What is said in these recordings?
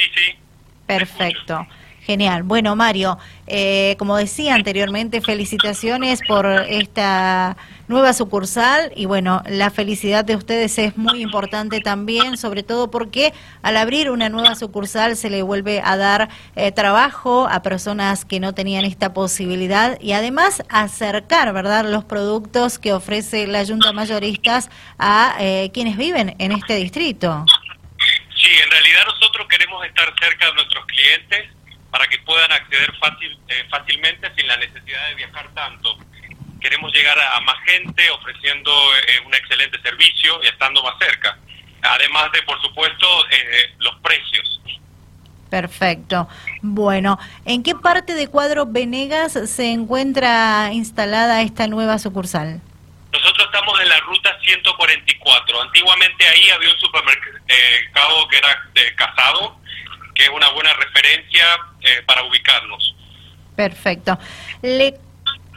Sí, sí. Perfecto. Genial. Bueno, Mario, eh, como decía anteriormente, felicitaciones por esta nueva sucursal y bueno, la felicidad de ustedes es muy importante también, sobre todo porque al abrir una nueva sucursal se le vuelve a dar eh, trabajo a personas que no tenían esta posibilidad y además acercar, ¿verdad?, los productos que ofrece la Junta Mayoristas a eh, quienes viven en este distrito. Sí, en realidad estar cerca de nuestros clientes para que puedan acceder fácil, eh, fácilmente sin la necesidad de viajar tanto. Queremos llegar a, más gente ofreciendo eh, un excelente servicio y estando más cerca. Además de, por supuesto, eh, los precios. Perfecto. Bueno, ¿en qué parte de Cuadro Venegas se encuentra instalada esta nueva sucursal? Nosotros estamos en la ruta 144. Antiguamente ahí había un supermercado que era de casado, que es una buena referencia eh, para ubicarnos. Perfecto. Le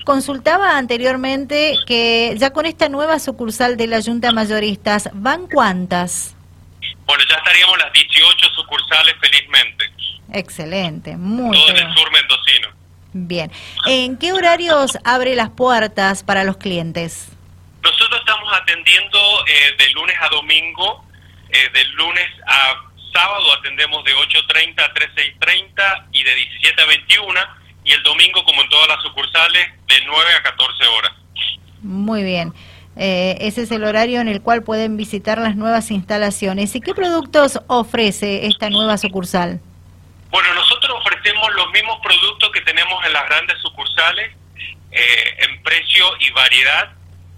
consultaba anteriormente que ya con esta nueva sucursal de la Junta Mayoristas, ¿van cuántas? Bueno, ya estaríamos las 18 sucursales felizmente. Excelente, muy Todo en el sur mendocino. Bien. ¿En qué horarios abre las puertas para los clientes? Nosotros estamos atendiendo eh, de lunes a domingo, eh, de lunes a sábado atendemos de 8.30 a 13.30 y de 17 a 21 y el domingo, como en todas las sucursales, de 9 a 14 horas. Muy bien. Eh, ese es el horario en el cual pueden visitar las nuevas instalaciones. ¿Y qué productos ofrece esta nueva sucursal? Bueno, nosotros ofrecemos los mismos productos que tenemos en las grandes sucursales, eh, en precio y variedad,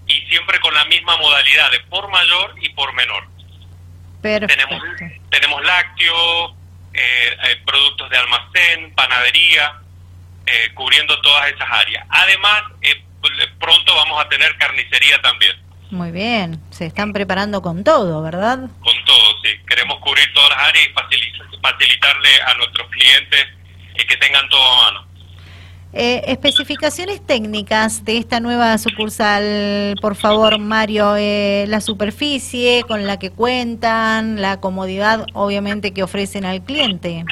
y siempre con la misma modalidad de por mayor y por menor. Tenemos, tenemos lácteos, eh, eh, productos de almacén, panadería, eh, cubriendo todas esas áreas. Además, pronto vamos a tener carnicería también. Muy bien, se están preparando con todo, ¿verdad? Con todo, sí. Queremos cubrir todas las áreas y facilitarle a nuestros clientes que tengan todo a mano. Eh, especificaciones técnicas de esta nueva sucursal, por favor, Mario. Eh, la superficie con la que cuentan, la comodidad, obviamente, que ofrecen al cliente.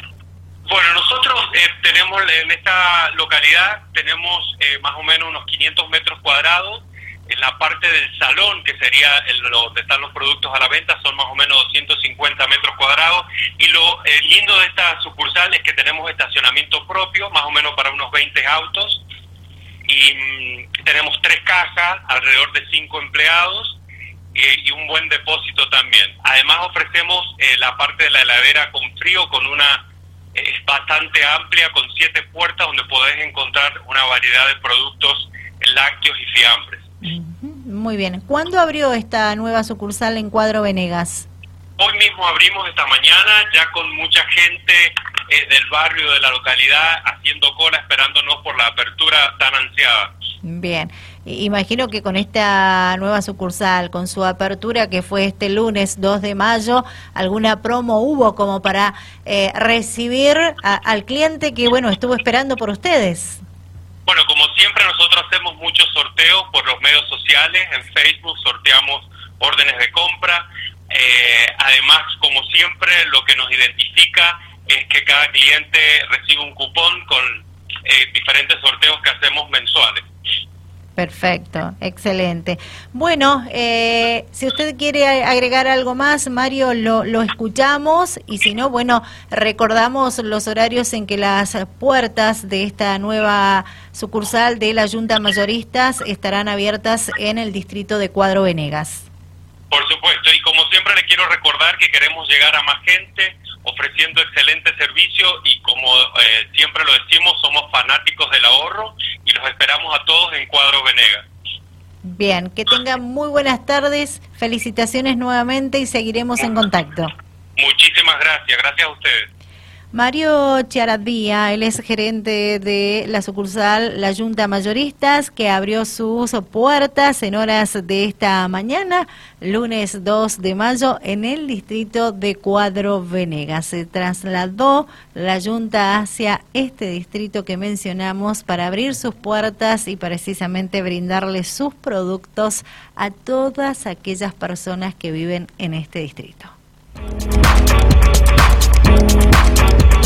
Bueno, nosotros eh, tenemos en esta localidad, tenemos más o menos unos 500 metros cuadrados en la parte del salón, que sería donde están los productos a la venta, son más o menos 250 metros cuadrados. Y lo eh, lindo de esta sucursal es que tenemos estacionamiento propio, más o menos para unos 20 autos. Y mm, tenemos tres cajas, alrededor de cinco empleados y un buen depósito también. Además ofrecemos eh, la parte de la heladera con frío, con una es bastante amplia, con siete puertas donde podés encontrar una variedad de productos lácteos y fiambres. Muy bien. ¿Cuándo abrió esta nueva sucursal en Cuadro Venegas? Hoy mismo abrimos esta mañana, ya con mucha gente eh, del barrio, de la localidad, haciendo cola, esperándonos por la apertura tan ansiada. Bien. Imagino que con esta nueva sucursal, con su apertura que fue este lunes 2 de mayo, alguna promo hubo como para eh, recibir al cliente que, bueno, estuvo esperando por ustedes. Bueno, como siempre nosotros hacemos muchos sorteos por los medios sociales, en Facebook sorteamos órdenes de compra. Eh, además, como siempre, lo que nos identifica es que cada cliente recibe un cupón con eh, diferentes sorteos que hacemos mensuales. Perfecto, excelente. Bueno, eh, si usted quiere agregar algo más, Mario, lo, lo, escuchamos y si no, bueno, recordamos los horarios en que las puertas de esta nueva sucursal de la Junta Mayoristas estarán abiertas en el distrito de Cuadro Venegas. Por supuesto, y como siempre le quiero recordar que queremos llegar a más gente ofreciendo excelente servicio y como eh, siempre lo decimos, somos fanáticos del ahorro y los esperamos a todos en Cuadro Venegas. Bien, que tengan muy buenas tardes, felicitaciones nuevamente y seguiremos en contacto. Muchísimas gracias, gracias a ustedes. Mario Chiaradía, él es gerente de la sucursal La Junta Mayoristas, que abrió sus puertas en horas de esta mañana, lunes 2 de mayo, en el distrito de Cuadro Venegas. Se trasladó la Junta hacia este distrito que mencionamos para abrir sus puertas y precisamente brindarle sus productos a todas aquellas personas que viven en este distrito.